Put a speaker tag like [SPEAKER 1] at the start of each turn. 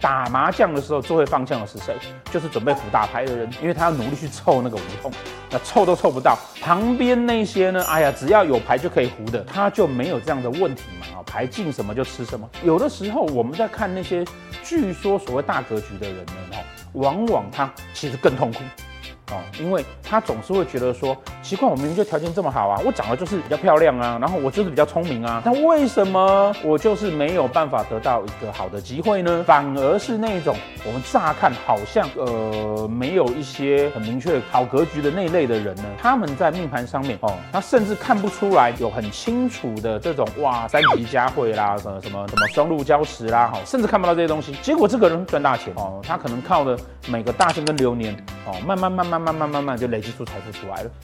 [SPEAKER 1] 打麻将的时候最会放枪的是谁？就是准备胡大牌的人，因为他要努力去凑那个胡同，那凑都凑不到。旁边那些呢？哎呀，只要有牌就可以胡的，他就没有这样的问题嘛。啊，牌进什么就吃什么。有的时候我们在看那些据说所谓大格局的人呢，哈，往往他其实更痛苦。因为他总是会觉得说，奇怪，我明明就条件这么好啊，我长得就是比较漂亮啊，然后我就是比较聪明啊，但为什么我就是没有办法得到一个好的机会呢？反而是那种我们乍看好像呃没有一些很明确的好格局的那一类的人呢，他们在命盘上面哦，他甚至看不出来有很清楚的这种哇三级佳慧啦，什么什么什么双路交石啦，哈，甚至看不到这些东西，结果这个人赚大钱哦，他可能靠的每个大限跟流年哦，慢慢慢。慢慢慢慢慢就累积出财富出来了。